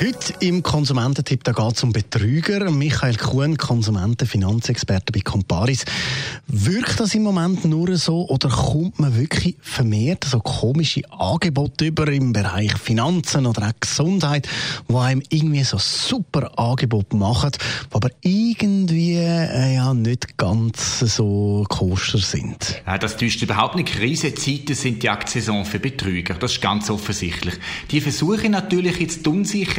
Heute im Konsumententipp geht es um Betrüger. Michael Kuhn, Konsumentenfinanzexperte bei Comparis. Wirkt das im Moment nur so oder kommt man wirklich vermehrt so komische Angebote über im Bereich Finanzen oder auch Gesundheit, wo einem irgendwie so super Angebote machen, aber irgendwie äh, ja nicht ganz so koscher sind? Ja, das täuscht überhaupt nicht. Krisenzeiten sind die Aktsaison für Betrüger. Das ist ganz offensichtlich. Die versuchen natürlich jetzt die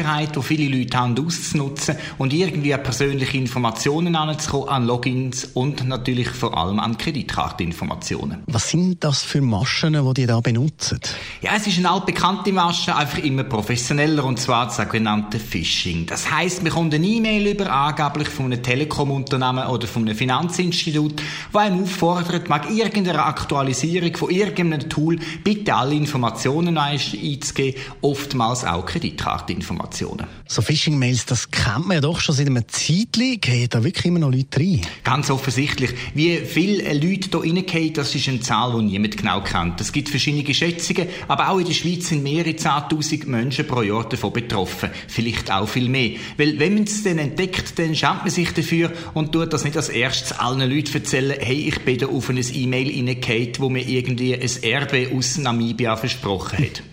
Möglichkeit, die viele Leute haben, auszunutzen und irgendwie persönliche Informationen anzukommen, an Logins und natürlich vor allem an Kreditkarteninformationen. Was sind das für Maschen, die die da benutzen? Ja, es ist eine altbekannte Masche, einfach immer professioneller und zwar das sogenannte Phishing. Das heißt, man kommt eine E-Mail über, angeblich von einem Telekom-Unternehmen oder von einem Finanzinstitut, wo einem auffordert, mag irgendeine Aktualisierung von irgendeinem Tool bitte alle Informationen einzugeben, oftmals auch Kreditkarteninformationen. Informationen. So Phishing-Mails, das kennt man ja doch schon seit einem Zeitchen. Gehen da wirklich immer noch Leute rein? Ganz offensichtlich. Wie viele Leute hier reingehen, das ist eine Zahl, die niemand genau kennt. Es gibt verschiedene Schätzungen, aber auch in der Schweiz sind mehrere Zehntausend Menschen pro Jahr davon betroffen. Vielleicht auch viel mehr. Weil wenn man es dann entdeckt, dann schämt man sich dafür und tut das nicht als erstes allen Leuten erzählen, hey, ich bin da auf ein E-Mail reingehauen, wo mir irgendwie ein Erbe aus Namibia versprochen hat.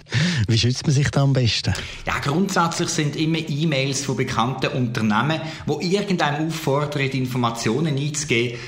Wie schützt man sich da am besten? Ja, grundsätzlich sind immer E-Mails von bekannten Unternehmen, wo irgendeinem auffordern, Informationen einzugeben,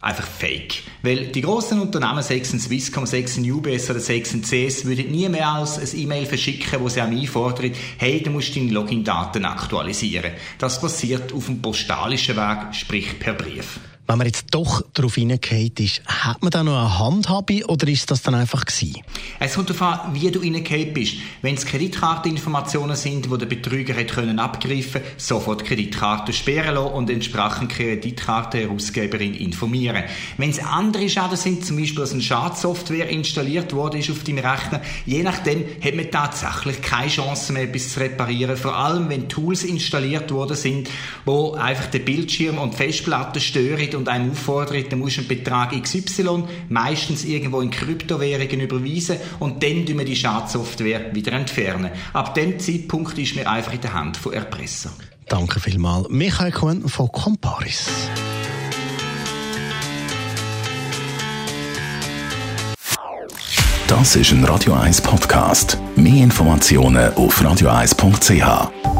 einfach fake. Weil die grossen Unternehmen, sechs Swisscom, sechs UBS oder sechs CS, würden nie mehr als ein E-Mail verschicken, wo sie einem einfordern, hey, du musst deine Login-Daten aktualisieren. Das passiert auf dem postalischen Weg, sprich per Brief. Wenn man jetzt doch darauf hineingeht ist, hat man da noch eine Handhabe oder ist das dann einfach gewesen? Es kommt darauf an, wie du hineingeht bist. Wenn es Kreditkarteninformationen sind, die der Betrüger hat können abgreifen sofort Kreditkarte sperren lassen und entsprechend Kreditkarte-Herausgeberin informieren. Wenn es andere Schäden sind, zum Beispiel, dass eine Schadsoftware installiert wurde ist auf deinem Rechner, je nachdem hat man tatsächlich keine Chance mehr, etwas zu reparieren. Vor allem, wenn Tools installiert worden sind, wo einfach der Bildschirm und die Festplatte stören und einem auffordert, dann musst du einen Betrag XY meistens irgendwo in Kryptowährungen überweisen und dann tun wir die Schadsoftware wieder entfernen. Ab dem Zeitpunkt ist mir einfach in der Hand von Erpresser. Danke vielmals. Michael Kuhn von Comparis. Das ist ein Radio 1 Podcast. Mehr Informationen auf radio1.ch.